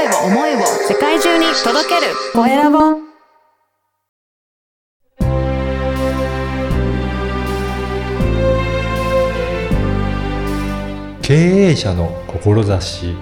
声を思いを世界中に届けるコエラボ経営者の志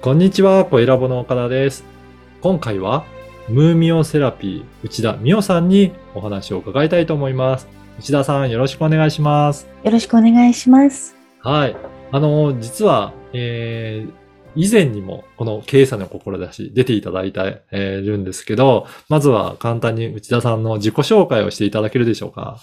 こんにちは、コエラボの岡田です。今回は、ムーミオセラピー内田美代さんにお話を伺いたいと思います。内田さん、よろしくお願いします。よろしくお願いします。はい。あの、実は、えー、以前にもこの経営者の志出ていただいてえーるんですけど、まずは簡単に内田さんの自己紹介をしていただけるでしょうか？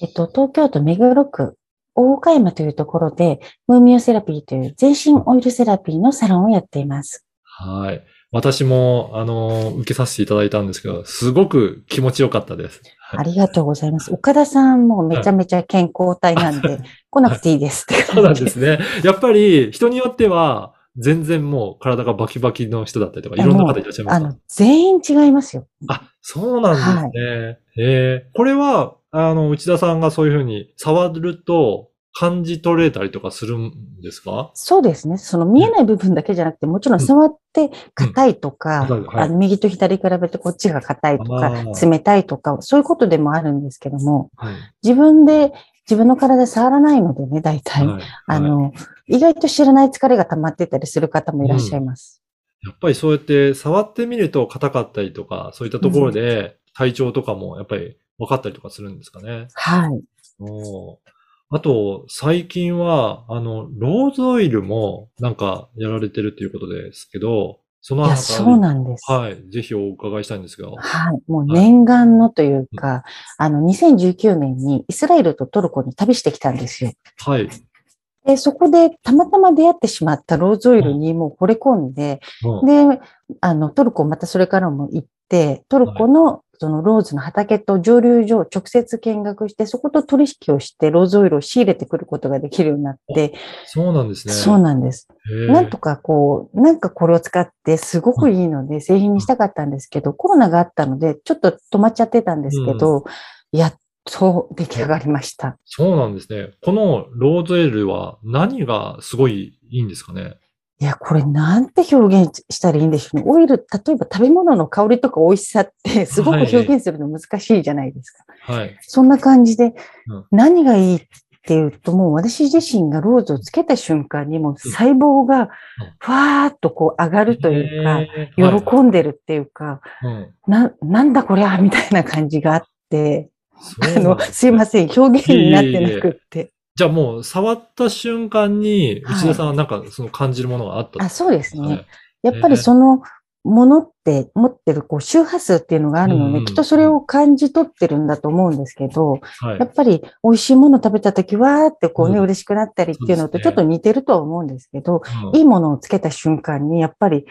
えっと、東京都目黒区大岡山というところで、ムーミオセラピーという全身オイルセラピーのサロンをやっています。はい。私も、あの、受けさせていただいたんですけど、すごく気持ちよかったです。はいありがとうございます。岡田さんもめちゃめちゃ健康体なんで、来なくていいですってそうなんですね。やっぱり、人によっては、全然もう体がバキバキの人だったりとか、いろんな方いらっしゃいますか？あの、全員違いますよ。あ、そうなんですね。えーこれは、あの、内田さんがそういうふうに触ると感じ取れたりとかするんですか？そうですね。その見えない部分だけじゃなくて、もちろん触って硬いとか、うんはいあの右と左比べてこっちが硬いとか冷たいとか、そういうことでもあるんですけども、はい。自分で自分の体触らないのでね、大体。はいあの、意外と知らない疲れが溜まってたりする方もいらっしゃいます。やっぱりそうやって触ってみると硬かったりとか、そういったところで体調とかもやっぱり分かったりとかするんですかね？はい。おーあと、最近は、あの、ローズオイルもなんかやられてるっていうことですけど、そのいや、そうなんです。はい。ぜひお伺いしたいんですが。はい。もう念願のというか、あの、2019年にイスラエルとトルコに旅してきたんですよ。はい。で、そこでたまたま出会ってしまったローズオイルにもう惚れ込んで、うんで、あの、トルコまたそれからも行って、トルコのそのローズの畑と蒸留所を直接見学して、そこと取引をしてローズオイルを仕入れてくることができるようになって、そうなんですね。そうなんです。なんとかこう、なんかこれを使ってすごくいいので製品にしたかったんですけど、コロナがあったのでちょっと止まっちゃってたんですけど、やっと出来上がりました。そうなんですね。このローズオイルは何がすごいいいんですかね？いや、これなんて表現したらいいんでしょうね。オイル、例えば食べ物の香りとか美味しさってすごく表現するの難しいじゃないですか。はい。そんな感じでうん、何がいいっていうと、もう私自身がローズをつけた瞬間にもう細胞がふわーっとこう上がるというか、喜んでるっていうか、うんな、なんだこりゃみたいな感じがあって、あの、すいません、表現になってなくって。じゃあもう触った瞬間にはい内田さんはなんかその感じるものがあったあ、そうですはいね。やっぱりそのものって持ってるこう周波数っていうのがあるので、きっとそれを感じ取ってるんだと思うんですけど、はいやっぱり美味しいもの食べたときわーってこうね、うん嬉しくなったりっていうのとちょっと似てるとは思うんですけど、うんいいものをつけた瞬間にやっぱり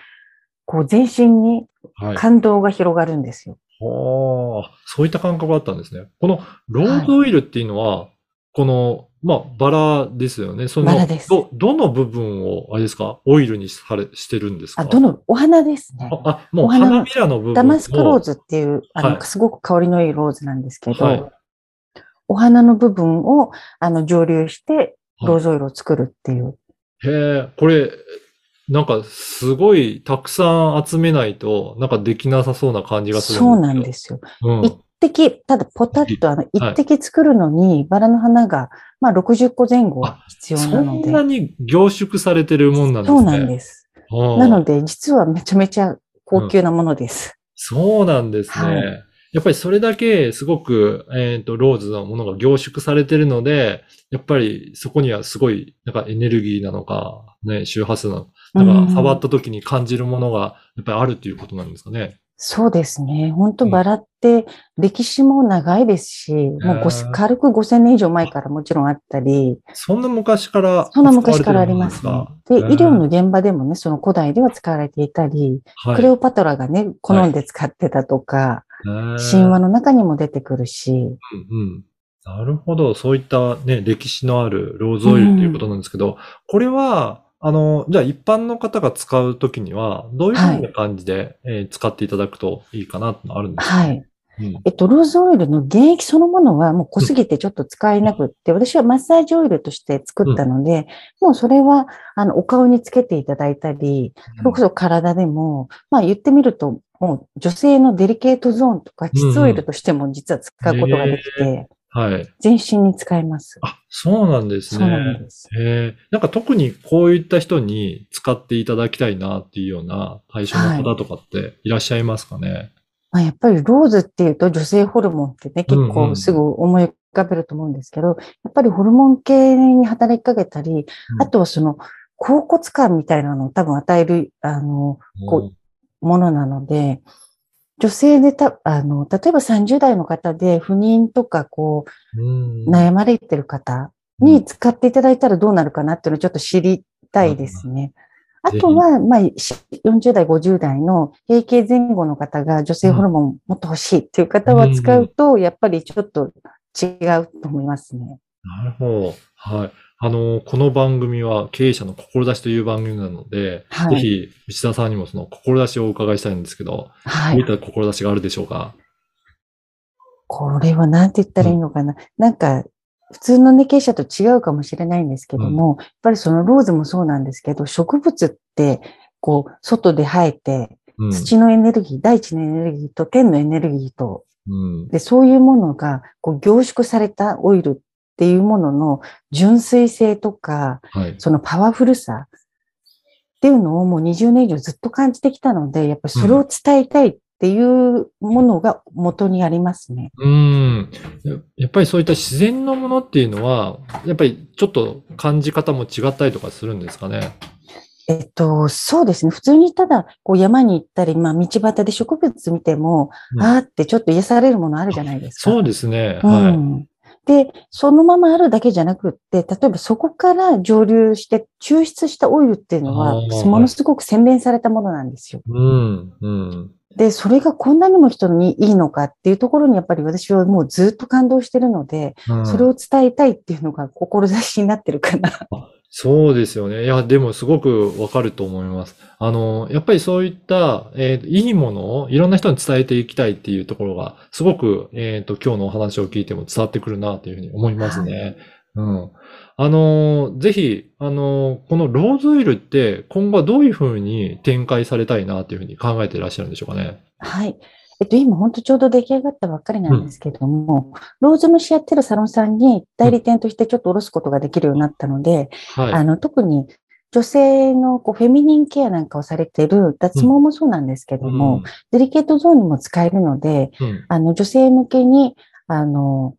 こう全身にはい。感動が広がるんですよ。はあ、そういった感覚があったんですね。このローズオイルっていうのは、この、まあ、バラですよね。その、バラですど、どの部分を、あれですか、オイルにされ、してるんですか？あ、どの、お花ですね。あ、あもうお花花びらの部分を。ダマスクローズっていう、あの、はいすごく香りのいいローズなんですけど、はいお花の部分を、あの、蒸留して、はいローズオイルを作るっていう。へえ、これ、なんかすごいたくさん集めないと、なんかできなさそうな感じがするそうなんすですよ。うん一滴、ただポタッとあの、一滴作るのに、バラの花が、まあ、60個前後あ必要そなので。んなに凝縮されてるもんなんですね。そうなんです。はあなので、実はめちゃめちゃ高級なものです。そうなんですね。はいやっぱりそれだけすごく、えっ、と、ローズのものが凝縮されてるので、やっぱりそこにはすごい、なんかエネルギーなのか、ね、周波数なのか、だから触った時に感じるものがやっぱりあるっていうことなんですかね。そうですね。本当うんバラって歴史も長いですし、もうごへー軽く5000年以上前からもちろんあったり、そんな昔からそんな昔からありますね。ですか？で、医療の現場でもね、その古代では使われていたり、はいクレオパトラがね、好んで使ってたとか、神神話の中にも出てくるし、うんうん。なるほど。そういったね、歴史のあるローズオイルっていうことなんですけど、これは、あの、じゃあ一般の方が使うときには、どういうふうな感じで、えー使っていただくといいかなってのあるんですか？はい。うん。えっと、ローズオイルの原液そのものはもう濃すぎてちょっと使えなくって、私はマッサージオイルとして作ったので、もうそれは、あの、お顔につけていただいたり、それこそ体でも、まあ言ってみると、もう女性のデリケートゾーンとか、膣オイルとしても実は使うことができて、はい。全身に使えます。あ、そうなんですそうなんね。です。へえ。なんか特にこういった人に使っていただきたいなっていうような対象の方とかっていらっしゃいますかね？まあ、やっぱりローズっていうと女性ホルモンってね、結うんうん構すぐ思い浮かべると思うんですけど、やっぱりホルモン系に働きかけたり、うんあとはその、甲骨感みたいなのを多分与える、あの、こものなので、女性でた、あの、例えば30代の方で不妊とかこう悩まれてる方に使っていただいたらどうなるかなっていうのをちょっと知りたいですね。あとは、まあ、し40代、50代の閉経前後の方が女性ホルモンもっと欲しいっていう方は使うと、やっぱりちょっと違うと思いますね。なるほど。はい。あの、この番組は経営者の志という番組なので、はいぜひ内田さんにもその志をお伺いしたいんですけど、はい。どういった志があるでしょうか？これは何て言ったらいいのかな。なんか、普通のね、経営者と違うかもしれないんですけども、やっぱりそのローズもそうなんですけど、植物って、こう、外で生えて、うん。土のエネルギー、大地のエネルギーと天のエネルギーと、うん。で、そういうものが、こう、凝縮されたオイルっていうものの純粋性とか、はい。そのパワフルさっていうのをもう20年以上ずっと感じてきたので、やっぱりそれを伝えたいっていうものが元にありますね。うん。ややっぱりそういった自然のものっていうのは、やっぱりちょっと感じ方も違ったりとかするんですかね？えっと、そうですね。普通にただ、こう山に行ったり、まあ道端で植物見ても、うんあーってちょっと癒されるものあるじゃないですか。そうですね。うはい。ん。で、そのままあるだけじゃなくって、例えばそこから蒸留して抽出したオイルっていうのはものすごく洗練されたものなんですよ。うん。うん。で、それがこんなにも人にいいのかっていうところにやっぱり私はもうずっと感動してるので、うんそれを伝えたいっていうのが志になってるかな。そうですよね。いや、でもすごくわかると思います。あの、やっぱりそういった、えーいいものをいろんな人に伝えていきたいっていうところが、すごく、えっと、今日のお話を聞いても伝わってくるなというふうに思いますね。うん。あの、ぜひ、あの、このローズオイルって今後はどういうふうに展開されたいなというふうに考えていらっしゃるんでしょうかね。はい。えっと、今本当ちょうど出来上がったばっかりなんですけれども、ローズ虫やってるサロンさんに代理店としてちょっと下ろすことができるようになったので、はい。あの、特に女性のこうフェミニンケアなんかをされている脱毛もそうなんですけども、デリケートゾーンにも使えるので、うん、うんあの、女性向けに、あの、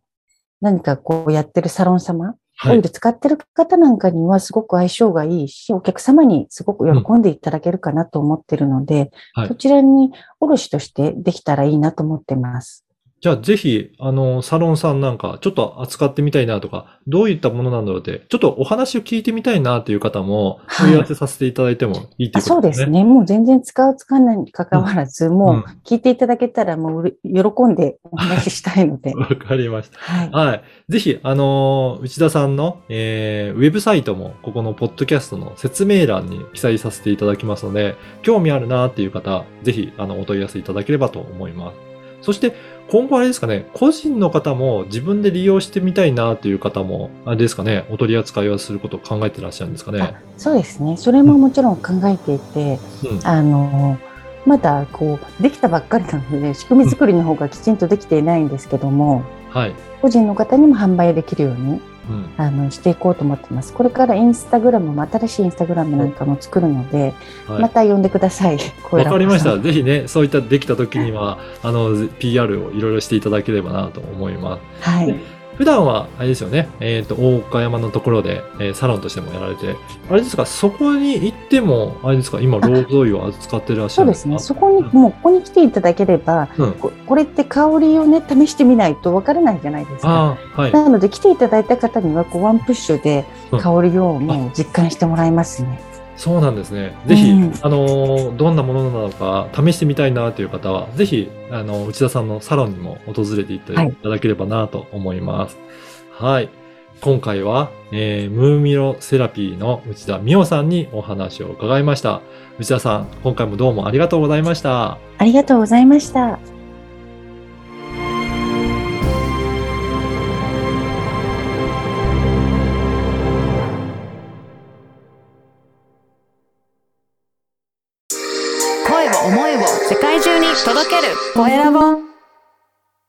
何かこうやってるサロン様、はい。オイル使ってる方なんかにはすごく相性がいいし、お客様にすごく喜ん。でいただけるかなと思ってるので、はい。そちらに卸としてできたらいいなと思ってます。じゃあ、ぜひ、あの、サロンさんなんか、ちょっと扱ってみたいなとか、どういったものなんだろうって、ちょっとお話を聞いてみたいなという方も、はい問い合わせさせていただいてもいいといあそううことですね。ですね。もう全然使う使わないに関わらず、もうんう聞いていただけたらもう喜んでお話ししたいので。わかりました。はい。はい。ぜひ、あのー内田さんの、えーウェブサイトも、ここのポッドキャストの説明欄に記載させていただきますので、興味あるなっていう方、ぜひ、あの、お問い合わせいただければと思います。そして、今後あれですかね、個人の方も自分で利用してみたいなっていう方も、あれですかね、お取り扱いをすることを考えてらっしゃるんですかね。あそうですね。それももちろん考えていて、うん。あの、まだこう、できたばっかりなので、仕組み作りの方がきちんとできていないんですけども、はい。個人の方にも販売できるように、うん。あの、していこうと思ってます。これからインスタグラムも、新しいインスタグラムなんかも作るので、はいまた呼んでください。わかりました。小ぜひね、そういったできた時には、あの、PR をいろいろしていただければなと思います。はい。普段は、あれですよね、えっ、と、大岡山のところで、えーサロンとしてもやられて、あれですか、そこに行っても、あれですか、今、ローズオイルを扱ってらっしゃる？んですかそうですね。そこに、もうここに来ていただければ、うんここれって香りをね、試してみないとわからないじゃないですか。はい。なので、来ていただいた方には、こう、ワンプッシュでうん香りをもう実感してもらいますね。そうなんですね。ぜひ、うんあのーどんなものなのか試してみたいなという方は、ぜひ、あの、内田さんのサロンにも訪れていただければなと思います。はい。今回は、えームーミロセラピーの内田美桜さんにお話を伺いました。内田さん、今回もどうもありがとうございました。ありがとうございました。